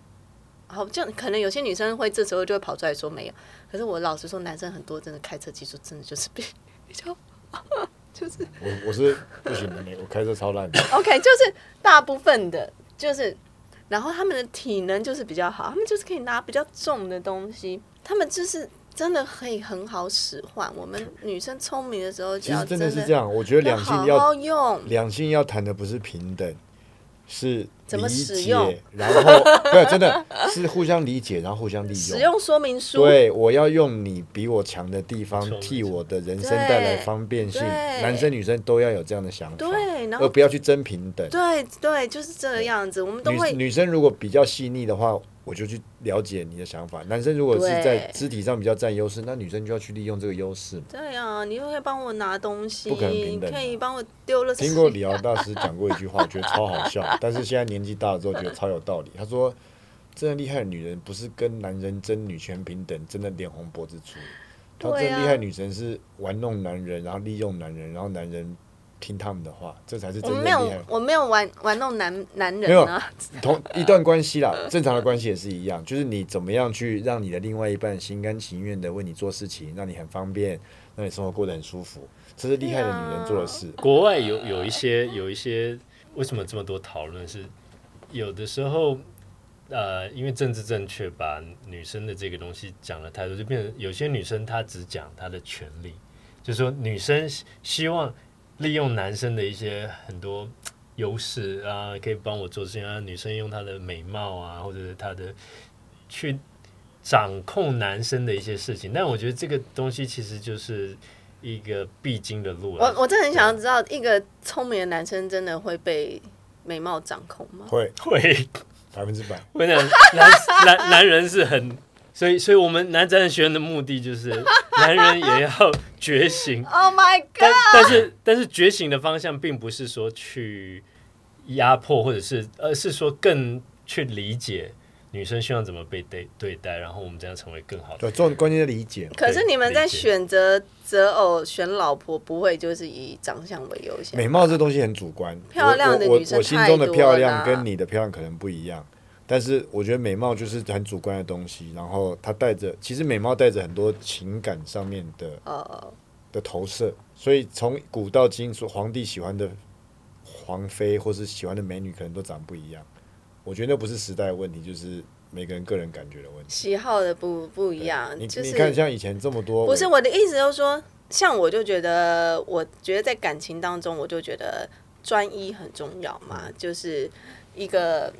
S1: 好，这样可能有些女生会这时候就会跑出来说没有，可是我老实说，男生很多真的开车技术真的就是比比较，就是
S3: 我我是不行的，我开车超烂的。
S1: OK，就是大部分的，就是，然后他们的体能就是比较好，他们就是可以拿比较重的东西，他们就是真的可以很好使唤。我们女生聪明的时候，就要
S3: 其实真
S1: 的
S3: 的是这样，我觉得两性要
S1: 好用。
S3: 两性要谈的不是平等，是
S1: 怎么
S3: 理解
S1: 使用，
S3: 然后对，真的是互相理解，然后互相利用。
S1: 使用说明书，
S3: 对，我要用你比我强的地方替我的人生带来方便性，男生女生都要有这样的想法，
S1: 对，然后
S3: 而不要去争平等。
S1: 对对，就是这个样子。我们都会
S3: 女女生如果比较细腻的话，我就去了解你的想法。男生如果是在肢体上比较占优势，那女生就要去利用这个优势。
S1: 对啊，你又可以帮我拿东西，
S3: 不可能平等
S1: 可以帮我丢了。
S3: 听过李敖大师讲过一句话，我觉得超好笑，但是现在年纪大了之后觉得超有道理。他说：“真的厉害的女人不是跟男人争女权平等，真的脸红脖子粗。她
S1: 对啊
S3: 真的厉害的女神是玩弄男人，然后利用男人，然后男人听他们的话，这才是真
S1: 我没有
S3: 正厉害。，
S1: 我没有玩玩弄男男人
S3: 没有同 一段关系啦，正常的关系也是一样，就是你怎么样去让你的另外一半心甘情愿的为你做事情，让你很方便，让你生活过得很舒服，这是厉害的女人做的事。
S2: 国外有有一些有一些为什么这么多讨论是有的时候。呃，因为政治正确，把女生的这个东西讲的太多，就变成有些女生她只讲她的权利，就是说女生希希望利用男生的一些很多 优势啊，可以帮我做事情啊，女生用她的美貌啊，或者是她的去掌控男生的一些事情，但我觉得这个东西其实就是一个必经的路了。
S1: 我我真的很想要知道，一个聪明的男生真的会被美貌掌控吗？
S3: 会
S2: 会。
S3: 百分之百。
S2: 我跟你讲，男男 男人是很，所以所以我们男战学院的目的就是，男人也要觉醒，
S1: Oh my god！
S2: 但是但是觉醒的方向并不是说去压迫，或者是而是说更去理解女生希望怎么被对对待，然后我们这样成为更好的。
S3: 对，重关键的理解。
S1: 可是你们在选择择偶、选老婆，不会就是以长相为优先？
S3: 美貌这东西很主观，
S1: 漂亮的
S3: 我我
S1: 女生
S3: 我心中的漂亮跟你的漂亮可能不一样，但是我觉得美貌就是很主观的东西，然后它带着，其实美貌带着很多情感上面的
S1: 呃，
S3: 的投射，所以从古到今，说皇帝喜欢的皇妃或是喜欢的美女，可能都长不一样。我觉得那不是时代的问题，就是每个人个人感觉的问题。
S1: 喜好的不不一样，
S3: 你
S1: 就是
S3: 你看，像以前这么多，
S1: 不是我的意思，就是说，像我就觉得，我觉得在感情当中，我就觉得专一很重要嘛，就是一个。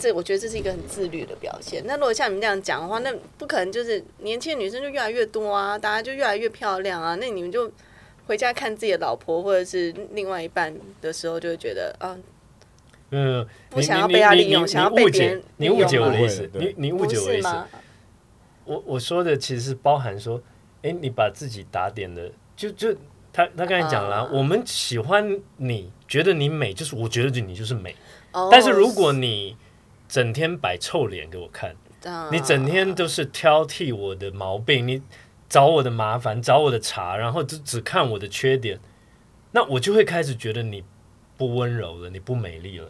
S1: 这我觉得这是一个很自律的表现。那如果像你们这样讲的话，那不可能就是年轻的女生就越来越多啊，大家就越来越漂亮啊。那你们就回家看自己的老婆或者是另外一半的时候，就会觉得啊，
S2: 嗯，
S1: 不想要被他利用想要被别人
S2: 你误解我的意思，你你误解我的意思。我我说的其实是包含说，哎，你把自己打点的，就就他他刚才讲了啊、
S1: 啊
S2: 我们喜欢你，觉得你美，就是我觉得你就是美。
S1: 哦
S2: 但是如果你整天摆臭脸给我看，
S1: 啊
S2: 你整天都是挑剔我的毛病，你找我的麻烦，找我的茬，然后只只看我的缺点，那我就会开始觉得你不温柔了，你不美丽了。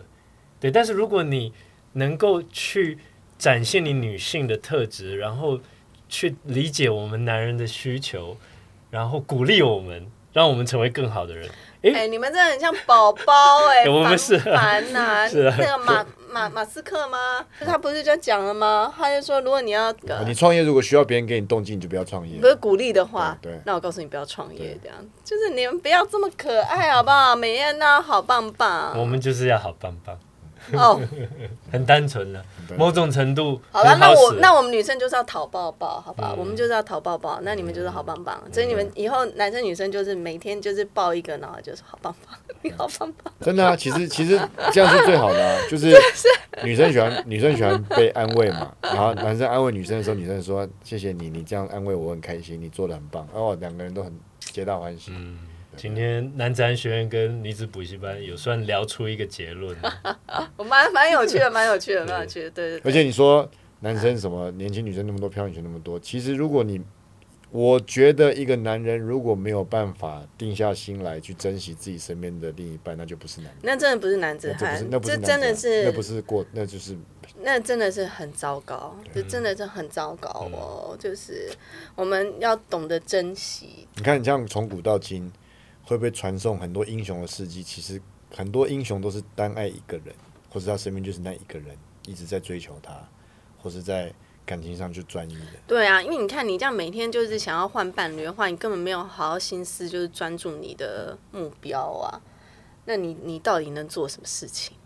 S2: 对，但是如果你能够去展现你女性的特质，然后去理解我们男人的需求，然后鼓励我们，让我们成为更好的人。
S1: 哎、你们真的很像宝宝哎，
S2: 我们是啊
S1: 烦呐、
S2: 是啊
S1: 那个马马马斯克吗？他不是就讲了吗？他就说，如果你要、
S3: 啊你创业如果需要别人给你动机，你就不要创业
S1: 不。是鼓励的话，
S3: 对对
S1: 那我告诉你不要创业，这样就是你们不要这么可爱好不好？美艳呐，好棒棒。
S2: 我们就是要好棒棒，
S1: 哦，
S2: 很单纯了，某种程度
S1: 好了，那我那我们女生就是要讨抱抱，好不好？
S2: 嗯
S1: 我们就是要讨抱抱，那你们就是好棒棒。所以你们以后男生女生就是每天就是抱一个，然后就是好棒棒，你好棒棒。
S3: 真的啊，其实其实这样是最好的啊，就是女生喜欢女生喜欢被安慰嘛，然后男生安慰女生的时候，女生说谢谢你，你这样安慰我很开心，你做的很棒，哦，两个人都很皆大欢喜。
S2: 嗯，今天男子汉学院跟女子补习班有算聊出一个结论，
S1: 我蛮蛮有趣的，蛮有趣的，蛮有趣的，对对对。
S3: 而且你说男生什么年轻女生那么多，漂亮女生那么多，其实如果你，我觉得一个男人如果没有办法定下心来去珍惜自己身边的另一半，那就不是男人。
S1: 那真的不是男子
S3: 那不是
S1: 汉，
S3: 那不是
S1: 这真的是
S3: 那不是过，那就是
S1: 那真的是很糟糕，这真的是很糟糕哦。就是我们要懂得珍惜，
S3: 你看，你像从古到今，会不会传送很多英雄的事迹？其实很多英雄都是单爱一个人，或者他身边就是那一个人，一直在追求他，或是在感情上去专一的。
S1: 对啊，因为你看你这样每天就是想要换伴侣的话，你根本没有好好心思，就是专注你的目标啊。那你你到底能做什么事情？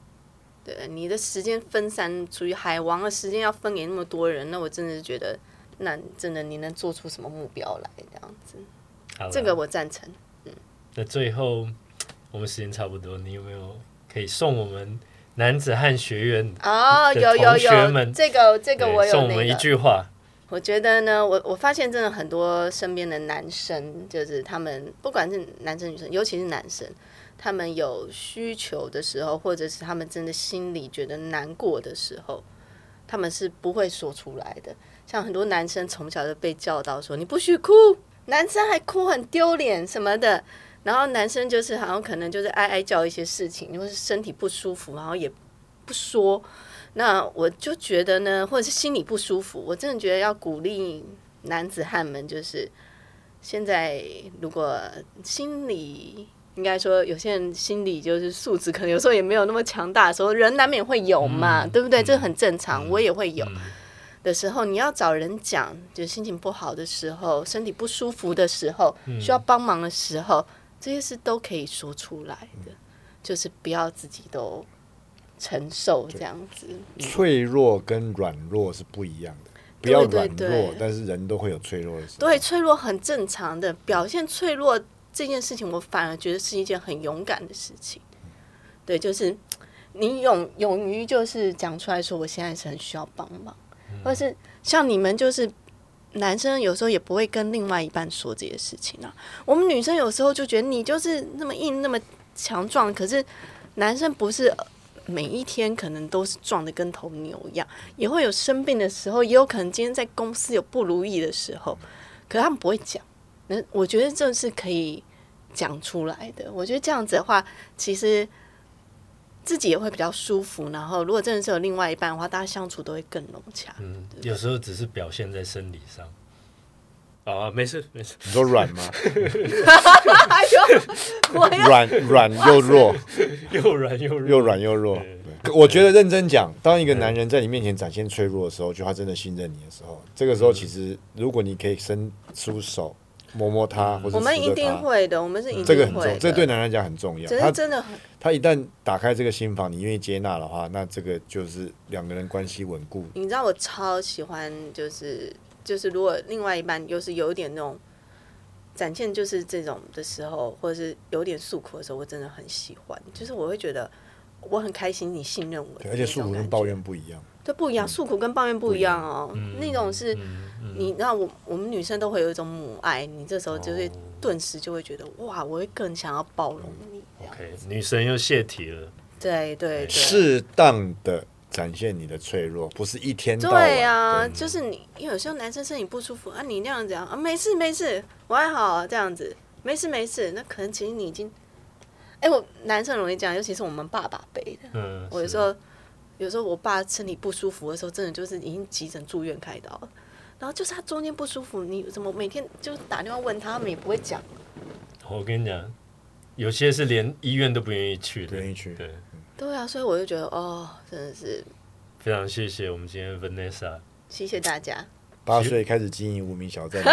S1: 对，你的时间分散，属于海王的时间要分给那么多人，那我真的是觉得，那真的你能做出什么目标来？这样子，
S2: 好
S1: 这个我赞成。
S2: 那最后我们时间差不多，你有没有可以送我们男子汉学院
S1: 哦，
S2: 的
S1: 有有有，这个这个我有
S2: 送我们一。句话，
S1: 我觉得呢，我我发现真的很多身边的男生，就是他们不管是男生女生，尤其是男生，他们有需求的时候，或者是他们真的心里觉得难过的时候，他们是不会说出来的。像很多男生从小就被教导说你不许哭，男生还哭很丢脸什么的。然后男生就是好像可能就是哀哀叫一些事情，或是身体不舒服，然后也不说。那我就觉得呢，或者是心里不舒服，我真的觉得要鼓励男子汉们，就是现在如果心理应该说有些人心理就是素质可能有时候也没有那么强大的时候，人难免会有嘛，
S2: 嗯
S1: 对不对？
S2: 嗯
S1: 这很正常，我也会有
S2: 嗯
S1: 的时候，你要找人讲，就心情不好的时候，身体不舒服的时候，
S2: 嗯
S1: 需要帮忙的时候，这些事都可以说出来的，就是不要自己都承受这样子。
S3: 脆弱跟软弱是不一样的，不要
S1: 对
S3: 软弱，
S1: 对对
S3: 但是人都会有脆弱的时候。
S1: 对，脆弱很正常的，表现脆弱这件事情，我反而觉得是一件很勇敢的事情。对，就是你勇勇于就是讲出来说，我现在是很需要帮忙，或者是像你们就是。男生有时候也不会跟另外一半说这些事情啊。我们女生有时候就觉得你就是那么硬、那么强壮，可是男生不是每一天可能都是壮的跟头牛一样，也会有生病的时候，也有可能今天在公司有不如意的时候，可是他们不会讲。那我觉得这是可以讲出来的。我觉得这样子的话，其实自己也会比较舒服。然后，如果真的是有另外一半的话，大家相处都会更融洽。
S2: 嗯，有时候只是表现在生理上。啊，没事没事，
S3: 你说 软吗？软软又弱，
S2: 又软又弱，
S3: 又软又弱。对我觉得认真讲，当一个男人在你面前展现脆弱的时候，就他真的信任你的时候，这个时候其实如果你可以伸出手摸摸他，或者
S1: 我们一定会的，我们是一定
S3: 这个很重。这对男人来讲很重要。他
S1: 真的很
S3: 他一旦打开这个心房，你愿意接纳的话，那这个就是两个人关系稳固。
S1: 你知道我超喜欢，就是就是如果另外一半又是有一点那种展现就是这种的时候，或者是有点诉苦的时候，我真的很喜欢。就是我会觉得我很开心，你信任我
S3: 对，而且诉苦跟抱怨不一样。
S1: 对不一样，诉苦跟抱怨不一样哦。
S2: 嗯
S1: 那种是
S2: 嗯嗯。
S1: 你知道我我们女生都会有一种母爱，你这时候就会
S2: 哦
S1: 顿时就会觉得哇，我会更想要包容你。
S2: OK，女生又泄题了，
S1: 对对对。
S3: 适当的展现你的脆弱，不是一天到晚。
S1: 对啊，
S3: 对
S1: 就是你，因为有时候男生身体不舒服啊，你那样讲啊，没事没事，我还好这样子，没事没事，那可能其实你已经，哎、我男生很容易这样，尤其是我们爸爸辈的，
S2: 嗯，
S1: 我有时候有时候我爸身体不舒服的时候，真的就是已经急诊住院开刀了，然后就是他中间不舒服，你怎么每天就打电话问他，他们也不会讲，
S2: 我跟你讲，有些是连医院都不愿意去的，
S3: 不愿意去。
S2: 对，
S1: 对啊，所以我就觉得哦，真的是。
S2: 非常谢谢我们今天 Vanessa，
S1: 谢谢大家，
S3: 八岁开始经营无名小站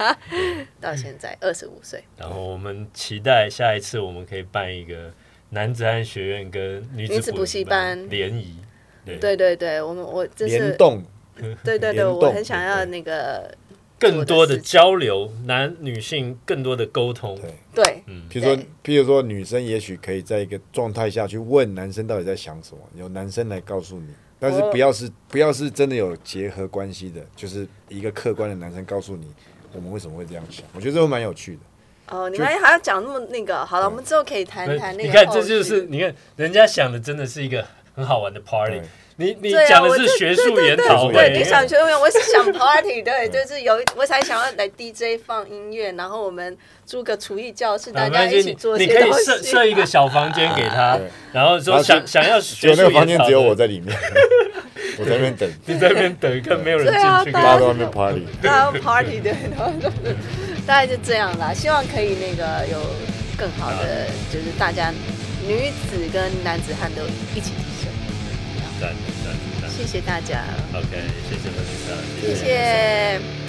S1: 到现在二十五岁，
S2: 然后我们期待下一次我们可以办一个男子汉学院跟女
S1: 女子补习班
S2: 联谊，对，
S1: 对对对，我们我这是
S3: 联动
S1: 对对对，我很想要那个
S2: 更多的交流，男女性更多的沟通，
S3: 对。
S1: 对
S2: 嗯，
S3: 譬如说
S1: 对，
S3: 譬如说，女生也许可以在一个状态下去问男生到底在想什么，由男生来告诉你。但是不要是不要是真的有结合关系的，就是一个客观的男生告诉你我们为什么会这样想。我觉得这会蛮有趣的。
S1: 哦，你
S3: 就
S1: 们还要讲那么那个，好了，我们之后可以谈谈那个。
S2: 你看，这就是你看人家想的，真的是一个很好玩的 party。你你讲的是学术研
S3: 对
S2: 讨
S1: 对，
S2: 会，
S1: 你想学游泳，我是想 party，对，就是有我才想要来 DJ 放音乐，然后我们租个厨艺教室，
S2: 啊
S1: 大家一起做
S2: 你你可以。设设一个小房间给他，然后说想想要学
S3: 那个房间只有我，在里面，我在那边等，
S2: 你在那边等，看没有人进去，
S1: 大
S3: 大家都在那边 party。
S1: 大家 party 对，然后就是大概就这样啦。希望可以那个有更好的，就是大家女子跟男子汉都一起提升。
S2: 赞赞赞
S1: 谢谢大家
S2: ，，OK，谢谢
S1: 谢谢。